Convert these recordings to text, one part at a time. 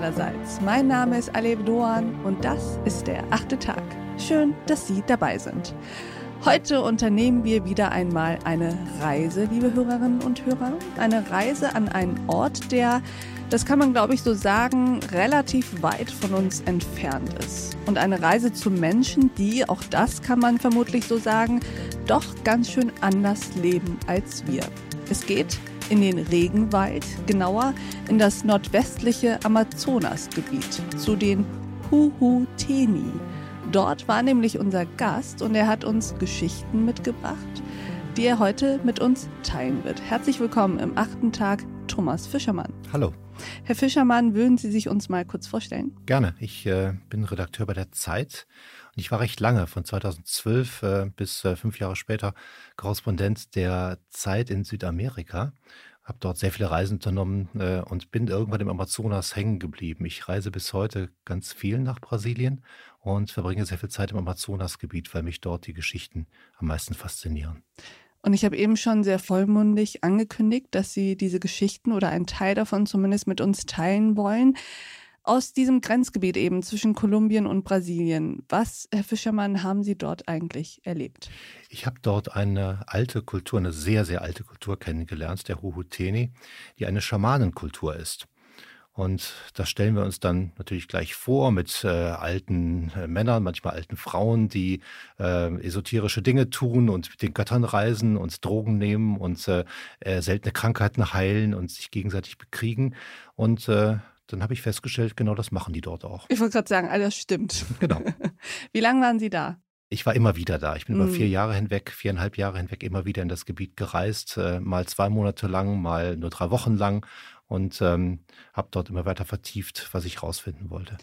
allerseits. Mein Name ist Alev Doan und das ist der achte Tag. Schön, dass Sie dabei sind. Heute unternehmen wir wieder einmal eine Reise, liebe Hörerinnen und Hörer. Eine Reise an einen Ort, der, das kann man glaube ich so sagen, relativ weit von uns entfernt ist. Und eine Reise zu Menschen, die, auch das kann man vermutlich so sagen, doch ganz schön anders leben als wir. Es geht in den Regenwald, genauer in das nordwestliche Amazonasgebiet, zu den Huhuteni. Dort war nämlich unser Gast und er hat uns Geschichten mitgebracht, die er heute mit uns teilen wird. Herzlich willkommen im achten Tag, Thomas Fischermann. Hallo. Herr Fischermann, würden Sie sich uns mal kurz vorstellen? Gerne. Ich äh, bin Redakteur bei der Zeit und ich war recht lange, von 2012 äh, bis äh, fünf Jahre später, Korrespondent der Zeit in Südamerika habe dort sehr viele Reisen unternommen äh, und bin irgendwann im Amazonas hängen geblieben. Ich reise bis heute ganz viel nach Brasilien und verbringe sehr viel Zeit im Amazonasgebiet, weil mich dort die Geschichten am meisten faszinieren. Und ich habe eben schon sehr vollmundig angekündigt, dass Sie diese Geschichten oder einen Teil davon zumindest mit uns teilen wollen aus diesem Grenzgebiet eben zwischen Kolumbien und Brasilien. Was, Herr Fischermann, haben Sie dort eigentlich erlebt? Ich habe dort eine alte Kultur, eine sehr, sehr alte Kultur kennengelernt, der Huhuteni, die eine Schamanenkultur ist. Und das stellen wir uns dann natürlich gleich vor mit äh, alten äh, Männern, manchmal alten Frauen, die äh, esoterische Dinge tun und mit den Göttern reisen und Drogen nehmen und äh, äh, seltene Krankheiten heilen und sich gegenseitig bekriegen. Und dann habe ich festgestellt, genau das machen die dort auch. Ich wollte gerade sagen, alles stimmt. Genau. Wie lange waren Sie da? Ich war immer wieder da. Ich bin mm. über vier Jahre hinweg, viereinhalb Jahre hinweg immer wieder in das Gebiet gereist, äh, mal zwei Monate lang, mal nur drei Wochen lang und ähm, habe dort immer weiter vertieft, was ich rausfinden wollte.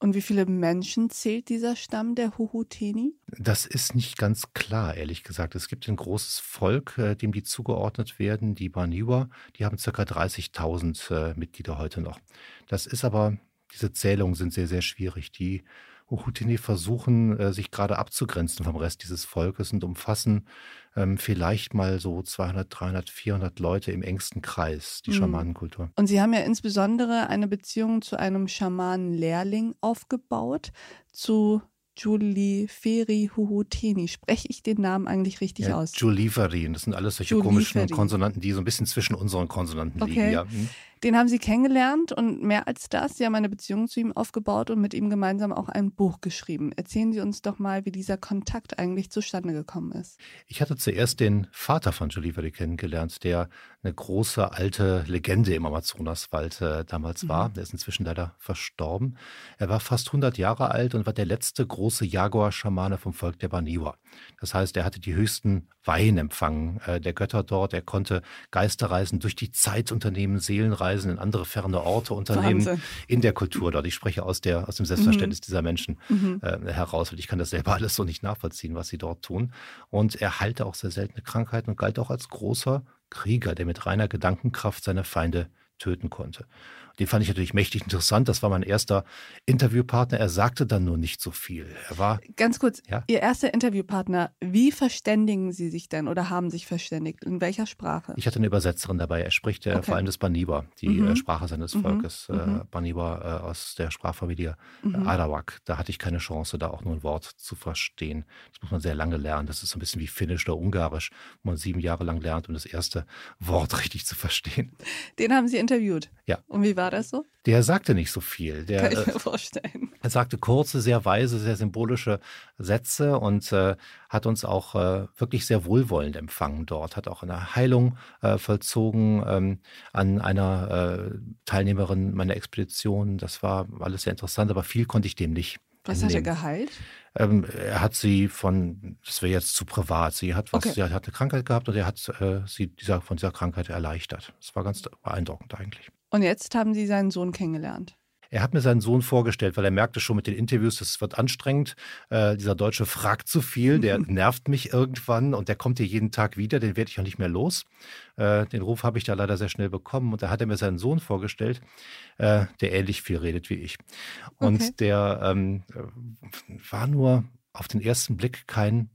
Und wie viele Menschen zählt dieser Stamm der Huhuteni? Das ist nicht ganz klar, ehrlich gesagt. Es gibt ein großes Volk, äh, dem die zugeordnet werden, die Baniwa. Die haben ca. 30.000 äh, Mitglieder heute noch. Das ist aber, diese Zählungen sind sehr, sehr schwierig. Die Huhutini versuchen, äh, sich gerade abzugrenzen vom Rest dieses Volkes und umfassen ähm, vielleicht mal so 200, 300, 400 Leute im engsten Kreis, die mhm. Schamanenkultur. Und Sie haben ja insbesondere eine Beziehung zu einem Schamanenlehrling aufgebaut, zu Juliferi Huhuteni. Spreche ich den Namen eigentlich richtig ja, aus? Juliferi. Das sind alles solche komischen Konsonanten, die so ein bisschen zwischen unseren Konsonanten okay. liegen. Ja. Hm. Den haben Sie kennengelernt und mehr als das, Sie haben eine Beziehung zu ihm aufgebaut und mit ihm gemeinsam auch ein Buch geschrieben. Erzählen Sie uns doch mal, wie dieser Kontakt eigentlich zustande gekommen ist. Ich hatte zuerst den Vater von Joliveri kennengelernt, der eine große alte Legende im Amazonaswald äh, damals mhm. war. Der ist inzwischen leider verstorben. Er war fast 100 Jahre alt und war der letzte große Jaguar-Schamane vom Volk der Baniwa. Das heißt, er hatte die höchsten Weihenempfang äh, der Götter dort. Er konnte Geisterreisen durch die Zeit unternehmen, Seelenreisen in andere ferne Orte unternehmen Wahnsinn. in der Kultur dort. Ich spreche aus, der, aus dem Selbstverständnis mhm. dieser Menschen mhm. äh, heraus, weil ich kann das selber alles so nicht nachvollziehen, was sie dort tun. Und er heilte auch sehr seltene Krankheiten und galt auch als großer Krieger, der mit reiner Gedankenkraft seine Feinde töten konnte. Den fand ich natürlich mächtig interessant. Das war mein erster Interviewpartner. Er sagte dann nur nicht so viel. Er war. Ganz kurz, ja? Ihr erster Interviewpartner, wie verständigen Sie sich denn oder haben sich verständigt? In welcher Sprache? Ich hatte eine Übersetzerin dabei. Er spricht okay. vor allem das Baniba, die mhm. Äh, Sprache seines mhm. Volkes. Äh, mhm. Baniba äh, aus der Sprachfamilie mhm. Arawak. Da hatte ich keine Chance, da auch nur ein Wort zu verstehen. Das muss man sehr lange lernen. Das ist so ein bisschen wie Finnisch oder Ungarisch, wo man sieben Jahre lang lernt, um das erste Wort richtig zu verstehen. Den haben Sie interviewt? Ja. Und wie war war das so? Der sagte nicht so viel. Der, Kann ich mir äh, vorstellen. Er sagte kurze, sehr weise, sehr symbolische Sätze und äh, hat uns auch äh, wirklich sehr wohlwollend empfangen dort, hat auch eine Heilung äh, vollzogen ähm, an einer äh, Teilnehmerin meiner Expedition. Das war alles sehr interessant, aber viel konnte ich dem nicht. Was hat er geheilt? Ähm, er hat sie von, das wäre jetzt zu privat, sie hat was, okay. sie hat eine Krankheit gehabt und er hat äh, sie dieser, von dieser Krankheit erleichtert. Das war ganz beeindruckend eigentlich. Und jetzt haben Sie seinen Sohn kennengelernt. Er hat mir seinen Sohn vorgestellt, weil er merkte schon mit den Interviews, das wird anstrengend. Äh, dieser Deutsche fragt zu viel, der nervt mich irgendwann und der kommt hier jeden Tag wieder, den werde ich auch nicht mehr los. Äh, den Ruf habe ich da leider sehr schnell bekommen und da hat er mir seinen Sohn vorgestellt, äh, der ähnlich viel redet wie ich. Und okay. der ähm, war nur auf den ersten Blick kein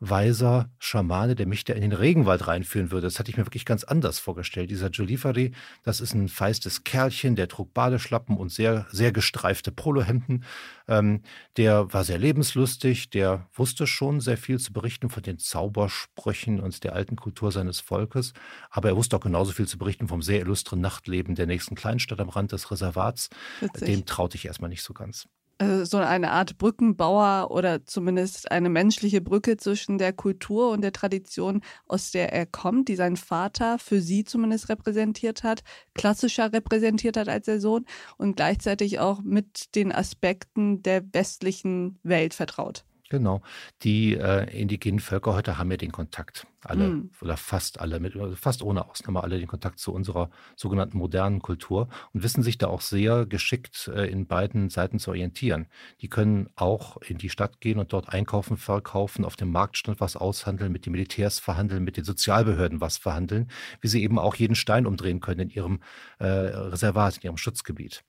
weiser Schamane, der mich da in den Regenwald reinführen würde. Das hatte ich mir wirklich ganz anders vorgestellt. Dieser Jolifari, das ist ein feistes Kerlchen, der trug Badeschlappen und sehr, sehr gestreifte Polohemden. Ähm, der war sehr lebenslustig, der wusste schon sehr viel zu berichten von den Zaubersprüchen und der alten Kultur seines Volkes. Aber er wusste auch genauso viel zu berichten vom sehr illustren Nachtleben der nächsten Kleinstadt am Rand des Reservats. Witzig. Dem traute ich erstmal nicht so ganz. Äh, so eine Art Brückenbauer oder zumindest eine menschliche Brücke zwischen der Kultur und der Tradition, aus der er kommt, die sein Vater für sie zumindest repräsentiert hat, klassischer repräsentiert hat als der Sohn und gleichzeitig auch mit den Aspekten der westlichen Welt vertraut. Genau. Die äh, indigenen Völker heute haben ja den Kontakt. Alle mhm. oder fast alle, mit, fast ohne Ausnahme alle den Kontakt zu unserer sogenannten modernen Kultur und wissen sich da auch sehr geschickt äh, in beiden Seiten zu orientieren. Die können auch in die Stadt gehen und dort einkaufen, verkaufen, auf dem Marktstand was aushandeln, mit den Militärs verhandeln, mit den Sozialbehörden was verhandeln, wie sie eben auch jeden Stein umdrehen können in ihrem äh, Reservat, in ihrem Schutzgebiet.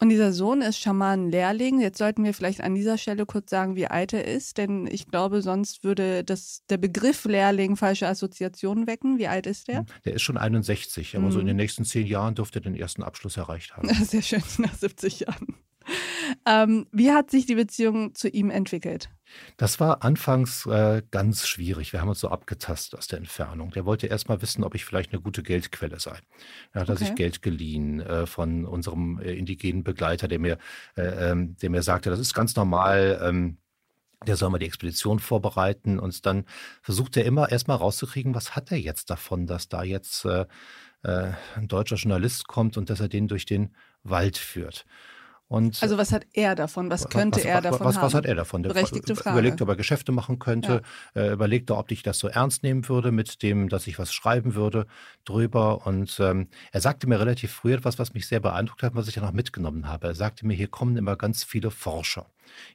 Und dieser Sohn ist Schamanenlehrling. Jetzt sollten wir vielleicht an dieser Stelle kurz sagen, wie alt er ist, denn ich glaube, sonst würde das, der Begriff Lehrling falsche Assoziationen wecken. Wie alt ist der? Hm, der ist schon 61, aber mhm. so in den hm. nächsten zehn Jahren dürfte er den ersten Abschluss erreicht haben. Sehr schön, nach 70 Jahren. Ähm, wie hat sich die Beziehung zu ihm entwickelt? Das war anfangs äh, ganz schwierig. Wir haben uns so abgetastet aus der Entfernung. Der wollte erst mal wissen, ob ich vielleicht eine gute Geldquelle sei. Er hat okay. sich Geld geliehen äh, von unserem äh, indigenen Begleiter, der mir, äh, ähm, der mir sagte, das ist ganz normal. Ähm, der soll mal die Expedition vorbereiten und dann versucht er immer erst mal rauszukriegen, was hat er jetzt davon, dass da jetzt äh, äh, ein deutscher Journalist kommt und dass er den durch den Wald führt. Und also was hat er davon? Was könnte was, er davon was, haben? Was hat er davon? Der Berechtigte Frage. Überlegt, ob er Geschäfte machen könnte. Ja. Äh, überlegt, ob ich das so ernst nehmen würde mit dem, dass ich was schreiben würde drüber. Und ähm, er sagte mir relativ früh etwas, was mich sehr beeindruckt hat, was ich dann auch mitgenommen habe. Er sagte mir, hier kommen immer ganz viele Forscher.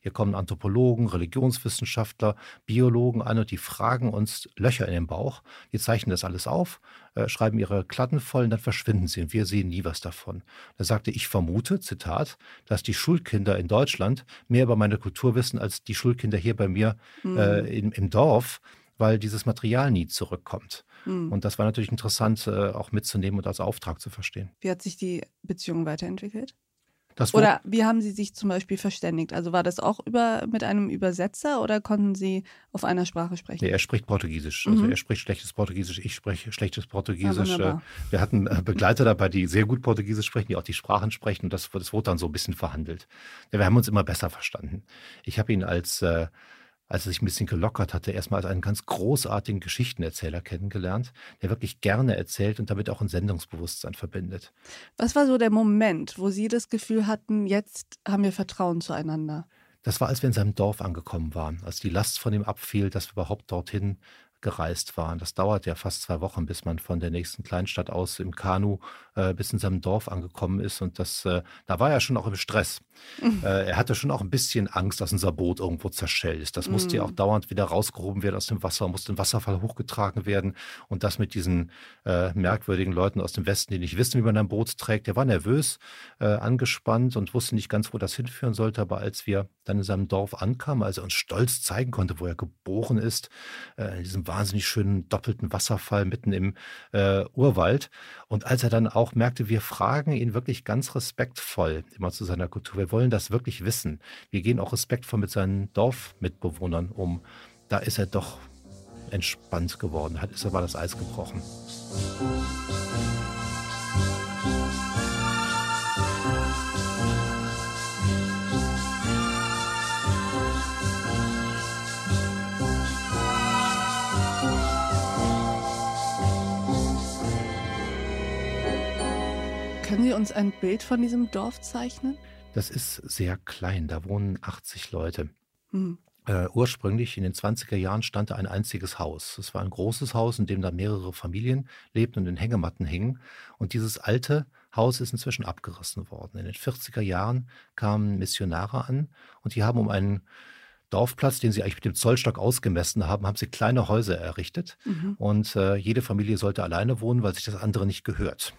Hier kommen Anthropologen, Religionswissenschaftler, Biologen an und die fragen uns Löcher in den Bauch. Die zeichnen das alles auf, äh, schreiben ihre Klatten voll und dann verschwinden sie und wir sehen nie was davon. Da sagte ich vermute, Zitat, dass die Schulkinder in Deutschland mehr über meine Kultur wissen als die Schulkinder hier bei mir mhm. äh, im, im Dorf weil dieses Material nie zurückkommt. Mhm. Und das war natürlich interessant, äh, auch mitzunehmen und als Auftrag zu verstehen. Wie hat sich die Beziehung weiterentwickelt? Oder wie haben Sie sich zum Beispiel verständigt? Also war das auch über, mit einem Übersetzer oder konnten Sie auf einer Sprache sprechen? Nee, er spricht Portugiesisch. Also mhm. er spricht schlechtes Portugiesisch, ich spreche schlechtes Portugiesisch. Ja, wir hatten äh, Begleiter dabei, die sehr gut Portugiesisch sprechen, die auch die Sprachen sprechen und das, das wurde dann so ein bisschen verhandelt. Wir haben uns immer besser verstanden. Ich habe ihn als äh, als er sich ein bisschen gelockert hatte, erstmal als einen ganz großartigen Geschichtenerzähler kennengelernt, der wirklich gerne erzählt und damit auch ein Sendungsbewusstsein verbindet. Was war so der Moment, wo Sie das Gefühl hatten, jetzt haben wir Vertrauen zueinander? Das war, als wir in seinem Dorf angekommen waren, als die Last von ihm abfiel, dass wir überhaupt dorthin gereist waren. Das dauert ja fast zwei Wochen, bis man von der nächsten Kleinstadt aus im Kanu äh, bis in seinem Dorf angekommen ist. Und das, äh, da war er schon auch im Stress. Mhm. Äh, er hatte schon auch ein bisschen Angst, dass unser Boot irgendwo zerschellt. Das musste ja auch mhm. dauernd wieder rausgehoben werden aus dem Wasser, musste im Wasserfall hochgetragen werden. Und das mit diesen äh, merkwürdigen Leuten aus dem Westen, die nicht wissen, wie man ein Boot trägt. Er war nervös, äh, angespannt und wusste nicht ganz, wo das hinführen sollte. Aber als wir dann in seinem Dorf ankamen, als er uns stolz zeigen konnte, wo er geboren ist, äh, in diesem wahnsinnig schönen doppelten Wasserfall mitten im Urwald. Und als er dann auch merkte, wir fragen ihn wirklich ganz respektvoll immer zu seiner Kultur. Wir wollen das wirklich wissen. Wir gehen auch respektvoll mit seinen Dorfmitbewohnern um. Da ist er doch entspannt geworden, hat ist aber das Eis gebrochen. Können Sie uns ein Bild von diesem Dorf zeichnen? Das ist sehr klein, da wohnen 80 Leute. Hm. Äh, ursprünglich in den 20er Jahren stand da ein einziges Haus. Es war ein großes Haus, in dem da mehrere Familien lebten und in Hängematten hingen. Und dieses alte Haus ist inzwischen abgerissen worden. In den 40er Jahren kamen Missionare an und die haben um einen Dorfplatz, den sie eigentlich mit dem Zollstock ausgemessen haben, haben sie kleine Häuser errichtet. Mhm. Und äh, jede Familie sollte alleine wohnen, weil sich das andere nicht gehört.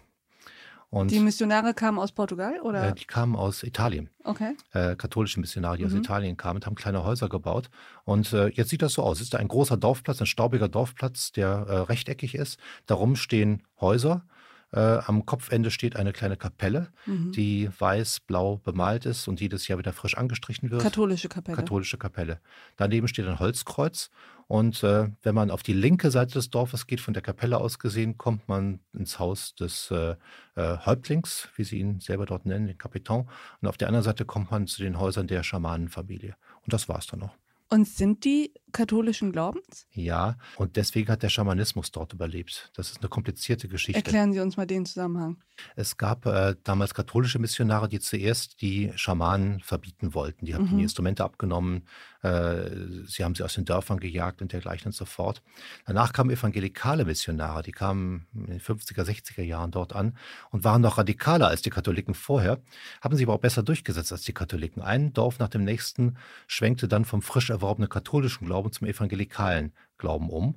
Und die Missionare kamen aus Portugal oder? Äh, die kamen aus Italien. Okay. Äh, katholische Missionare, die mhm. aus Italien kamen und haben kleine Häuser gebaut. Und äh, jetzt sieht das so aus. Es ist ein großer Dorfplatz, ein staubiger Dorfplatz, der äh, rechteckig ist. Darum stehen Häuser. Äh, am Kopfende steht eine kleine Kapelle, mhm. die weiß-blau bemalt ist und jedes Jahr wieder frisch angestrichen wird. Katholische Kapelle. Katholische Kapelle. Daneben steht ein Holzkreuz. Und äh, wenn man auf die linke Seite des Dorfes geht, von der Kapelle aus gesehen, kommt man ins Haus des äh, äh Häuptlings, wie sie ihn selber dort nennen, den Kapitän. Und auf der anderen Seite kommt man zu den Häusern der Schamanenfamilie. Und das war es dann noch. Und sind die katholischen Glaubens? Ja, und deswegen hat der Schamanismus dort überlebt. Das ist eine komplizierte Geschichte. Erklären Sie uns mal den Zusammenhang. Es gab äh, damals katholische Missionare, die zuerst die Schamanen verbieten wollten. Die haben mhm. die Instrumente abgenommen, äh, sie haben sie aus den Dörfern gejagt und dergleichen und so fort. Danach kamen evangelikale Missionare, die kamen in den 50er, 60er Jahren dort an und waren noch radikaler als die Katholiken vorher, haben sich aber auch besser durchgesetzt als die Katholiken. Ein Dorf nach dem nächsten schwenkte dann vom frisch erworbenen katholischen Glauben zum evangelikalen Glauben um.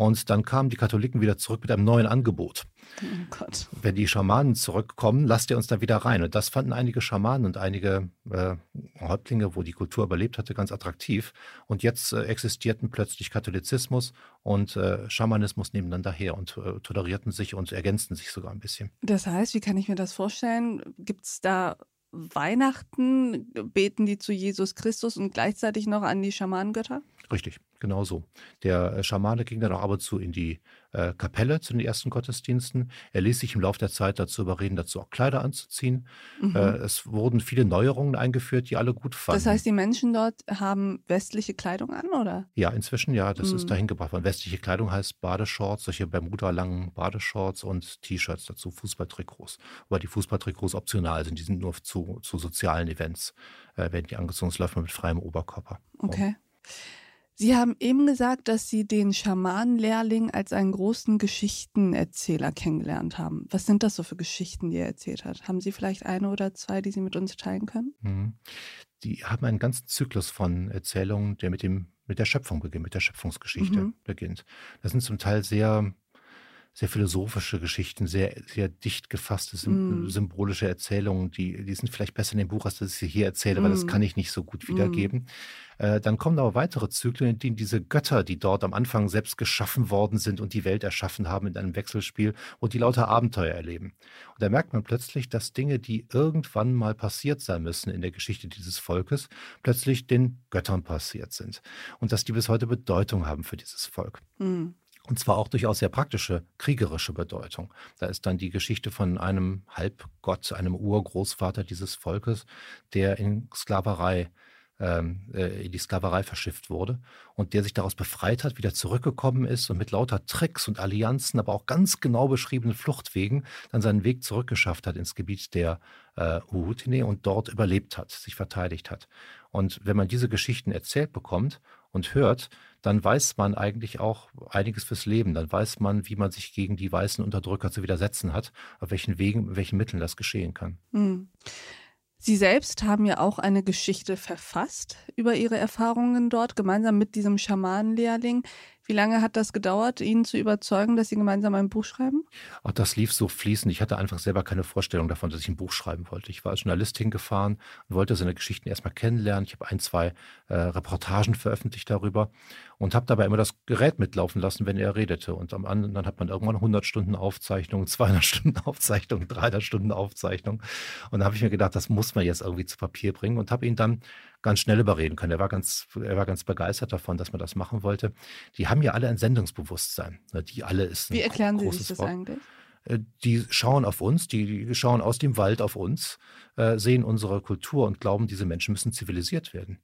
Und dann kamen die Katholiken wieder zurück mit einem neuen Angebot. Oh. Wenn die Schamanen zurückkommen, lasst ihr uns da wieder rein. Und das fanden einige Schamanen und einige äh, Häuptlinge, wo die Kultur überlebt hatte, ganz attraktiv. Und jetzt äh, existierten plötzlich Katholizismus und äh, Schamanismus nebeneinander her und äh, tolerierten sich und ergänzten sich sogar ein bisschen. Das heißt, wie kann ich mir das vorstellen? Gibt es da Weihnachten beten die zu Jesus Christus und gleichzeitig noch an die Schamanengötter? Richtig, genau so. Der äh, Schamane ging dann auch ab und zu in die äh, Kapelle zu den ersten Gottesdiensten. Er ließ sich im Laufe der Zeit dazu überreden, dazu auch Kleider anzuziehen. Mhm. Äh, es wurden viele Neuerungen eingeführt, die alle gut fanden. Das heißt, die Menschen dort haben westliche Kleidung an, oder? Ja, inzwischen ja, das mhm. ist dahin gebracht worden. Westliche Kleidung heißt Badeshorts, solche Bermuda-langen Badeshorts und T-Shirts dazu, Fußballtrikots. Aber die Fußballtrikots optional sind, die sind nur zu, zu sozialen Events, äh, werden die angezogen. Das läuft man mit freiem Oberkörper. Okay. Oh. Sie haben eben gesagt, dass Sie den Schamanenlehrling als einen großen Geschichtenerzähler kennengelernt haben. Was sind das so für Geschichten, die er erzählt hat? Haben Sie vielleicht eine oder zwei, die Sie mit uns teilen können? Mhm. Die haben einen ganzen Zyklus von Erzählungen, der mit dem mit der Schöpfung beginnt, mit der Schöpfungsgeschichte mhm. beginnt. Das sind zum Teil sehr sehr philosophische Geschichten, sehr, sehr dicht gefasste, mm. symbolische Erzählungen, die, die sind vielleicht besser in dem Buch, als dass ich sie hier erzähle, mm. weil das mm. kann ich nicht so gut wiedergeben. Mm. Äh, dann kommen aber weitere Zyklen, in denen diese Götter, die dort am Anfang selbst geschaffen worden sind und die Welt erschaffen haben in einem Wechselspiel, wo die lauter Abenteuer erleben. Und da merkt man plötzlich, dass Dinge, die irgendwann mal passiert sein müssen in der Geschichte dieses Volkes, plötzlich den Göttern passiert sind. Und dass die bis heute Bedeutung haben für dieses Volk. Mm. Und zwar auch durchaus sehr praktische, kriegerische Bedeutung. Da ist dann die Geschichte von einem Halbgott, einem Urgroßvater dieses Volkes, der in Sklaverei ähm, äh, in die Sklaverei verschifft wurde und der sich daraus befreit hat, wieder zurückgekommen ist und mit lauter Tricks und Allianzen, aber auch ganz genau beschriebenen Fluchtwegen dann seinen Weg zurückgeschafft hat ins Gebiet der äh, Uhutine und dort überlebt hat, sich verteidigt hat. Und wenn man diese Geschichten erzählt bekommt und hört, dann weiß man eigentlich auch einiges fürs Leben. Dann weiß man, wie man sich gegen die weißen Unterdrücker zu widersetzen hat, auf welchen Wegen, welchen Mitteln das geschehen kann. Mhm. Sie selbst haben ja auch eine Geschichte verfasst über Ihre Erfahrungen dort, gemeinsam mit diesem Schamanenlehrling. Wie lange hat das gedauert, ihn zu überzeugen, dass Sie gemeinsam ein Buch schreiben? Auch das lief so fließend. Ich hatte einfach selber keine Vorstellung davon, dass ich ein Buch schreiben wollte. Ich war als Journalist hingefahren und wollte seine Geschichten erstmal kennenlernen. Ich habe ein, zwei äh, Reportagen veröffentlicht darüber und habe dabei immer das Gerät mitlaufen lassen, wenn er redete. Und am anderen dann hat man irgendwann 100 Stunden Aufzeichnung, 200 Stunden Aufzeichnung, 300 Stunden Aufzeichnung. Und da habe ich mir gedacht, das muss man jetzt irgendwie zu Papier bringen und habe ihn dann ganz schnell überreden können. Er war ganz, er war ganz begeistert davon, dass man das machen wollte. Die haben ja alle ein Sendungsbewusstsein. Ne, die alle ist ein Wie erklären Sie sich das Wort. eigentlich? Äh, die schauen auf uns, die schauen aus dem Wald auf uns, äh, sehen unsere Kultur und glauben, diese Menschen müssen zivilisiert werden.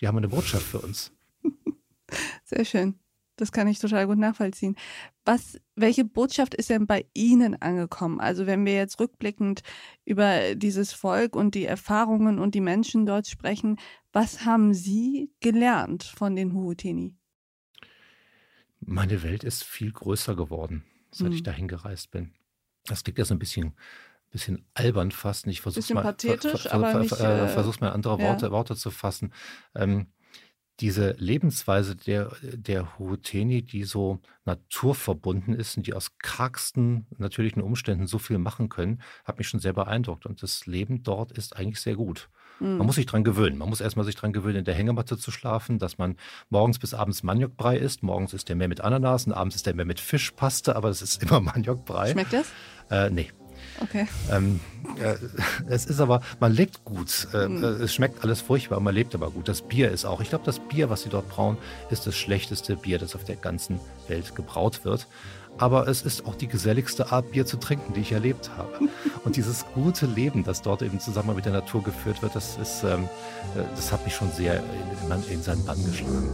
Die haben eine Botschaft für uns. Sehr schön. Das kann ich total gut nachvollziehen. Was, welche Botschaft ist denn bei Ihnen angekommen? Also wenn wir jetzt rückblickend über dieses Volk und die Erfahrungen und die Menschen dort sprechen, was haben Sie gelernt von den Huhuteni? Meine Welt ist viel größer geworden, seit hm. ich dahin gereist bin. Das klingt ja so ein bisschen, bisschen albern fast. Ich versuche mal, ver, ver, ver, nicht, äh, mal andere Worte, ja. Worte zu fassen. Ähm, diese Lebensweise der, der Huruteni, die so naturverbunden ist und die aus kargsten natürlichen Umständen so viel machen können, hat mich schon sehr beeindruckt. Und das Leben dort ist eigentlich sehr gut. Mhm. Man muss sich dran gewöhnen. Man muss erstmal sich dran gewöhnen, in der Hängematte zu schlafen, dass man morgens bis abends Maniokbrei isst. Morgens ist der mehr mit Ananas und abends ist der mehr mit Fischpaste, aber es ist immer Maniokbrei. Schmeckt das? Äh, nee. Okay. Ähm, äh, es ist aber, man lebt gut. Äh, mhm. Es schmeckt alles furchtbar, man lebt aber gut. Das Bier ist auch, ich glaube, das Bier, was sie dort brauen, ist das schlechteste Bier, das auf der ganzen Welt gebraut wird. Aber es ist auch die geselligste Art, Bier zu trinken, die ich erlebt habe. Und dieses gute Leben, das dort eben zusammen mit der Natur geführt wird, das ist, ähm, äh, das hat mich schon sehr in, in seinen Bann geschlagen.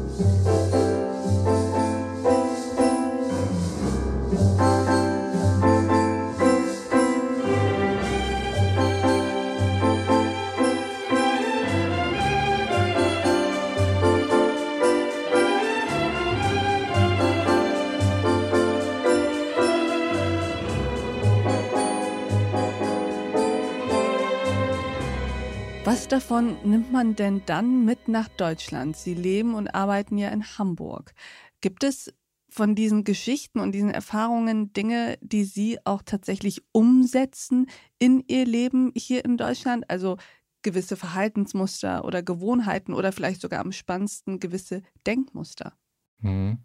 Was davon nimmt man denn dann mit nach Deutschland? Sie leben und arbeiten ja in Hamburg. Gibt es von diesen Geschichten und diesen Erfahrungen Dinge, die Sie auch tatsächlich umsetzen in Ihr Leben hier in Deutschland? Also gewisse Verhaltensmuster oder Gewohnheiten oder vielleicht sogar am spannendsten gewisse Denkmuster? Mhm.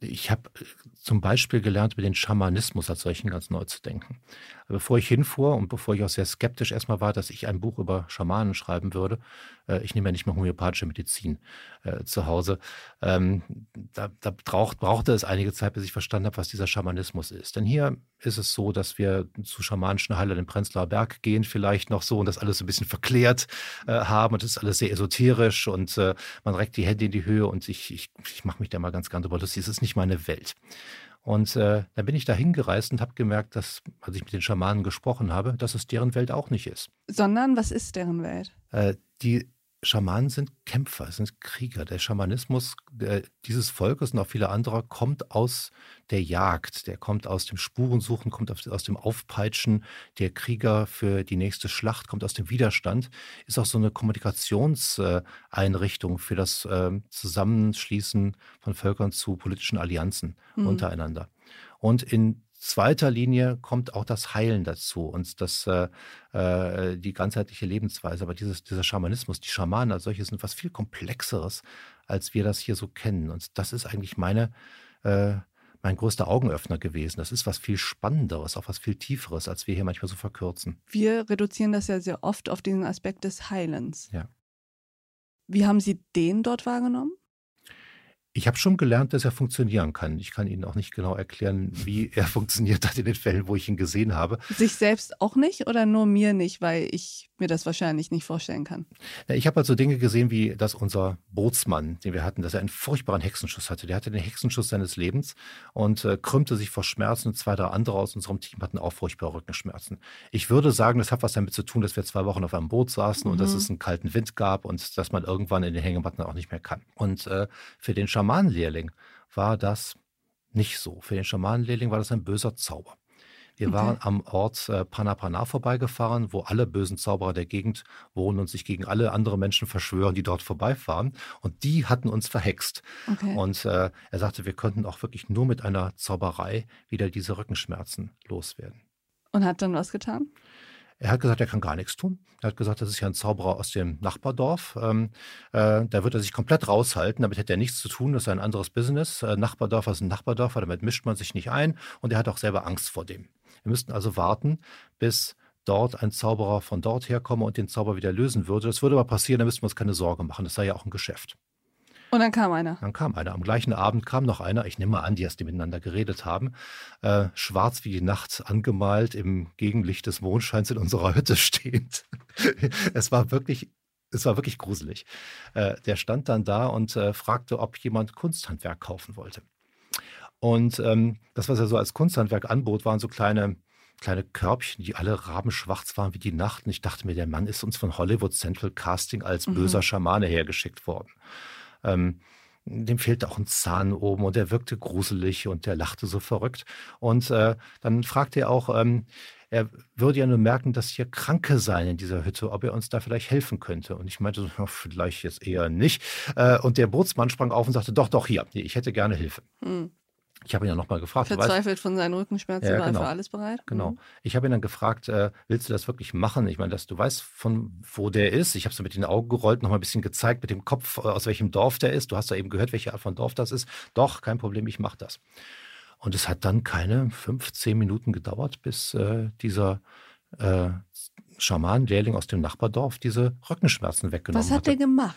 Ich habe äh, zum Beispiel gelernt, über den Schamanismus als solchen ganz neu zu denken. Bevor ich hinfuhr und bevor ich auch sehr skeptisch erstmal war, dass ich ein Buch über Schamanen schreiben würde, äh, ich nehme ja nicht mehr homöopathische Medizin äh, zu Hause, ähm, da, da braucht, brauchte es einige Zeit, bis ich verstanden habe, was dieser Schamanismus ist. Denn hier ist es so, dass wir zu schamanischen Heilern im Prenzlauer Berg gehen, vielleicht noch so und das alles ein bisschen verklärt äh, haben und das ist alles sehr esoterisch und äh, man reckt die Hände in die Höhe und ich, ich, ich mache mich da mal ganz, ganz über lustig. Es ist nicht meine Welt. Und äh, dann bin ich da hingereist und habe gemerkt, dass, als ich mit den Schamanen gesprochen habe, dass es deren Welt auch nicht ist. Sondern, was ist deren Welt? Äh, die Schamanen sind Kämpfer, sind Krieger. Der Schamanismus der, dieses Volkes und auch viele anderer kommt aus der Jagd, der kommt aus dem Spurensuchen, kommt aus dem Aufpeitschen der Krieger für die nächste Schlacht, kommt aus dem Widerstand, ist auch so eine Kommunikationseinrichtung für das äh, Zusammenschließen von Völkern zu politischen Allianzen mhm. untereinander. Und in zweiter Linie kommt auch das Heilen dazu und das, äh, äh, die ganzheitliche Lebensweise. Aber dieses, dieser Schamanismus, die Schamanen als solche sind was viel Komplexeres, als wir das hier so kennen. Und das ist eigentlich meine, äh, mein größter Augenöffner gewesen. Das ist was viel Spannenderes, auch was viel Tieferes, als wir hier manchmal so verkürzen. Wir reduzieren das ja sehr oft auf diesen Aspekt des Heilens. Ja. Wie haben Sie den dort wahrgenommen? Ich habe schon gelernt, dass er funktionieren kann. Ich kann Ihnen auch nicht genau erklären, wie er funktioniert hat in den Fällen, wo ich ihn gesehen habe. Sich selbst auch nicht oder nur mir nicht, weil ich mir das wahrscheinlich nicht vorstellen kann? Ich habe also Dinge gesehen, wie dass unser Bootsmann, den wir hatten, dass er einen furchtbaren Hexenschuss hatte. Der hatte den Hexenschuss seines Lebens und äh, krümmte sich vor Schmerzen. Und zwei, drei andere aus unserem Team hatten auch furchtbare Rückenschmerzen. Ich würde sagen, das hat was damit zu tun, dass wir zwei Wochen auf einem Boot saßen mhm. und dass mhm. es einen kalten Wind gab und dass man irgendwann in den Hängematten auch nicht mehr kann. Und äh, für den Schaman Schamanenlehrling war das nicht so. Für den Schamanenlehrling war das ein böser Zauber. Wir okay. waren am Ort äh, Panapana vorbeigefahren, wo alle bösen Zauberer der Gegend wohnen und sich gegen alle anderen Menschen verschwören, die dort vorbeifahren. Und die hatten uns verhext. Okay. Und äh, er sagte, wir könnten auch wirklich nur mit einer Zauberei wieder diese Rückenschmerzen loswerden. Und hat dann was getan? Er hat gesagt, er kann gar nichts tun. Er hat gesagt, das ist ja ein Zauberer aus dem Nachbardorf. Ähm, äh, da wird er sich komplett raushalten. Damit hätte er nichts zu tun. Das ist ein anderes Business. Äh, Nachbardorf ist ein Nachbardorf, damit mischt man sich nicht ein. Und er hat auch selber Angst vor dem. Wir müssten also warten, bis dort ein Zauberer von dort herkomme und den Zauber wieder lösen würde. Das würde aber passieren, da müssten wir uns keine Sorge machen. Das sei ja auch ein Geschäft. Und dann kam einer. Dann kam einer. Am gleichen Abend kam noch einer, ich nehme mal an, die erst miteinander geredet haben, äh, schwarz wie die Nacht angemalt, im Gegenlicht des Mondscheins in unserer Hütte stehend. es war wirklich es war wirklich gruselig. Äh, der stand dann da und äh, fragte, ob jemand Kunsthandwerk kaufen wollte. Und ähm, das, was er so als Kunsthandwerk anbot, waren so kleine, kleine Körbchen, die alle rabenschwarz waren wie die Nacht. Und ich dachte mir, der Mann ist uns von Hollywood Central Casting als mhm. böser Schamane hergeschickt worden. Ähm, dem fehlte auch ein Zahn oben und er wirkte gruselig und der lachte so verrückt. Und äh, dann fragte er auch, ähm, er würde ja nur merken, dass hier Kranke seien in dieser Hütte, ob er uns da vielleicht helfen könnte. Und ich meinte, so, vielleicht jetzt eher nicht. Äh, und der Bootsmann sprang auf und sagte, doch, doch, hier, ich hätte gerne Hilfe. Hm. Ich habe ihn dann nochmal gefragt. Verzweifelt weißt, von seinen Rückenschmerzen ja, war genau, für alles bereit. Genau. Mhm. Ich habe ihn dann gefragt, äh, willst du das wirklich machen? Ich meine, dass du weißt, von wo der ist. Ich habe so mit den Augen gerollt, nochmal ein bisschen gezeigt mit dem Kopf, äh, aus welchem Dorf der ist. Du hast da eben gehört, welche Art von Dorf das ist. Doch, kein Problem, ich mache das. Und es hat dann keine fünf, zehn Minuten gedauert, bis äh, dieser äh, Schaman-Lehrling aus dem Nachbardorf diese Rückenschmerzen weggenommen hat. Was hat der gemacht?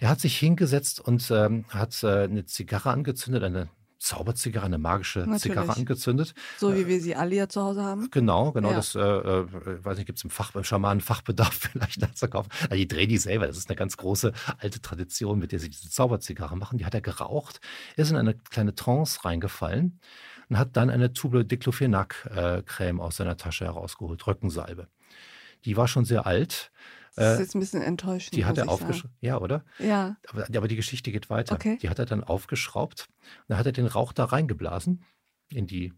Der hat sich hingesetzt und ähm, hat äh, eine Zigarre angezündet, eine Zauberzigarre, eine magische Natürlich. Zigarre angezündet. So wie äh, wir sie alle ja zu Hause haben. Genau, genau. Ja. Das, äh, äh, weiß nicht, gibt es im Fach, beim Schamanen Fachbedarf vielleicht nachzukaufen. Also die drehen die selber. Das ist eine ganz große alte Tradition, mit der sie diese Zauberzigarre machen. Die hat er geraucht, ist in eine kleine Trance reingefallen und hat dann eine Tube Diclofenac-Creme äh, aus seiner Tasche herausgeholt, Rückensalbe. Die war schon sehr alt das ist äh, jetzt ein bisschen enttäuschend. Die hat er aufgeschraubt. Ja, oder? Ja. Aber, aber, die Geschichte geht weiter. Okay. Die hat er dann aufgeschraubt. Dann hat er den Rauch da reingeblasen in die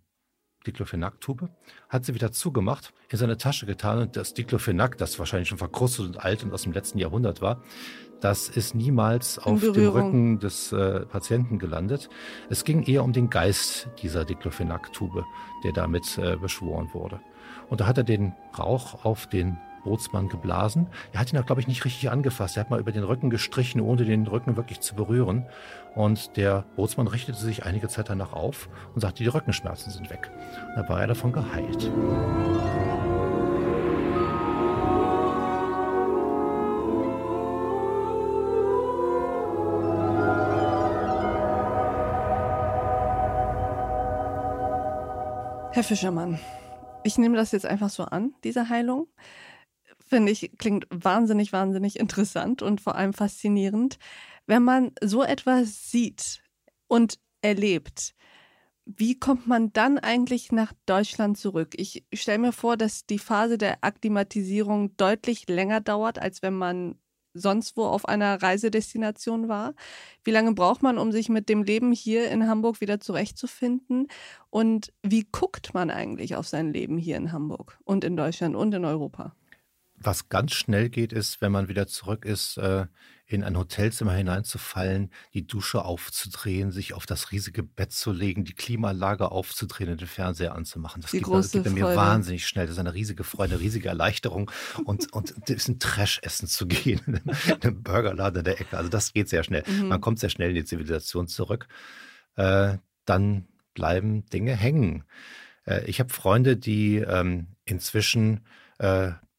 Diclofenac-Tube, hat sie wieder zugemacht, in seine Tasche getan und das Diclofenac, das wahrscheinlich schon verkrustet und alt und aus dem letzten Jahrhundert war, das ist niemals auf dem Rücken des äh, Patienten gelandet. Es ging eher um den Geist dieser Diclofenac-Tube, der damit äh, beschworen wurde. Und da hat er den Rauch auf den Bootsmann geblasen. Er hat ihn auch, glaube ich, nicht richtig angefasst. Er hat mal über den Rücken gestrichen, ohne den Rücken wirklich zu berühren. Und der Bootsmann richtete sich einige Zeit danach auf und sagte, die Rückenschmerzen sind weg. Und da war er davon geheilt. Herr Fischermann, ich nehme das jetzt einfach so an, diese Heilung finde ich, klingt wahnsinnig, wahnsinnig interessant und vor allem faszinierend. Wenn man so etwas sieht und erlebt, wie kommt man dann eigentlich nach Deutschland zurück? Ich stelle mir vor, dass die Phase der Akklimatisierung deutlich länger dauert, als wenn man sonst wo auf einer Reisedestination war. Wie lange braucht man, um sich mit dem Leben hier in Hamburg wieder zurechtzufinden? Und wie guckt man eigentlich auf sein Leben hier in Hamburg und in Deutschland und in Europa? Was ganz schnell geht, ist, wenn man wieder zurück ist, äh, in ein Hotelzimmer hineinzufallen, die Dusche aufzudrehen, sich auf das riesige Bett zu legen, die Klimaanlage aufzudrehen und den Fernseher anzumachen. Das die geht, große das geht mir wahnsinnig schnell. Das ist eine riesige Freude, eine riesige Erleichterung und, und ein Trash essen zu gehen in einem Burgerladen in der Ecke. Also das geht sehr schnell. Mhm. Man kommt sehr schnell in die Zivilisation zurück. Äh, dann bleiben Dinge hängen. Äh, ich habe Freunde, die ähm, inzwischen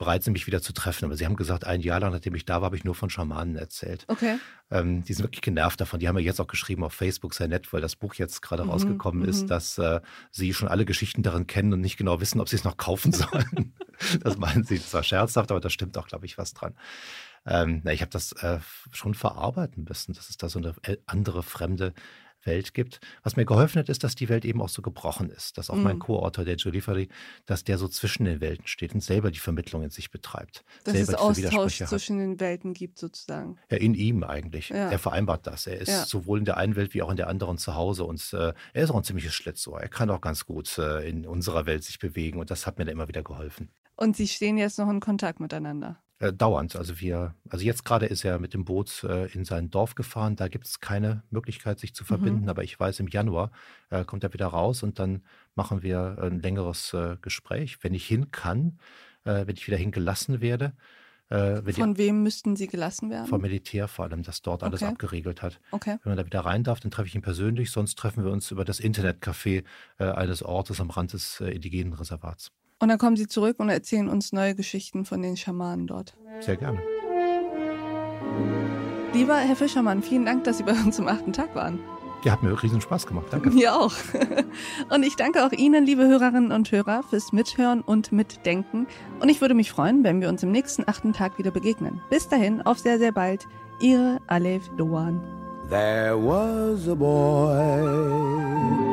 bereit sind, mich wieder zu treffen. Aber sie haben gesagt, ein Jahr lang, nachdem ich da war, habe ich nur von Schamanen erzählt. Okay. Ähm, die sind wirklich genervt davon. Die haben mir jetzt auch geschrieben auf Facebook, sehr nett, weil das Buch jetzt gerade mhm, rausgekommen ist, mhm. dass äh, sie schon alle Geschichten darin kennen und nicht genau wissen, ob sie es noch kaufen sollen. das meinen sie zwar scherzhaft, aber da stimmt auch, glaube ich, was dran. Ähm, na, ich habe das äh, schon verarbeiten müssen, dass es da so eine äh, andere fremde Welt gibt. Was mir geholfen hat, ist, dass die Welt eben auch so gebrochen ist. Dass auch mhm. mein Co-Autor, der Giulifari, dass der so zwischen den Welten steht und selber die Vermittlung in sich betreibt. Dass selber es Austausch zwischen den Welten gibt, sozusagen. Ja, in ihm eigentlich. Ja. Er vereinbart das. Er ist ja. sowohl in der einen Welt wie auch in der anderen zu Hause. Und äh, er ist auch ein ziemliches Schlitzohr. Er kann auch ganz gut äh, in unserer Welt sich bewegen. Und das hat mir dann immer wieder geholfen. Und Sie stehen jetzt noch in Kontakt miteinander? Äh, dauernd. Also wir, also jetzt gerade ist er mit dem Boot äh, in sein Dorf gefahren. Da gibt es keine Möglichkeit, sich zu verbinden. Mhm. Aber ich weiß, im Januar äh, kommt er wieder raus und dann machen wir ein längeres äh, Gespräch. Wenn ich hin kann, äh, wenn ich wieder hingelassen werde. Äh, Von die, wem müssten Sie gelassen werden? Vom Militär vor allem, das dort alles okay. abgeregelt hat. Okay. Wenn man da wieder rein darf, dann treffe ich ihn persönlich. Sonst treffen wir uns über das Internetcafé eines Ortes am Rand des indigenen Reservats. Und dann kommen sie zurück und erzählen uns neue Geschichten von den Schamanen dort. Sehr gerne. Lieber Herr Fischermann, vielen Dank, dass Sie bei uns zum achten Tag waren. Ja, hat mir riesen Spaß gemacht. Danke. Mir auch. Und ich danke auch Ihnen, liebe Hörerinnen und Hörer, fürs Mithören und Mitdenken. Und ich würde mich freuen, wenn wir uns im nächsten achten Tag wieder begegnen. Bis dahin, auf sehr, sehr bald. Ihre Alef Doan. There was a boy.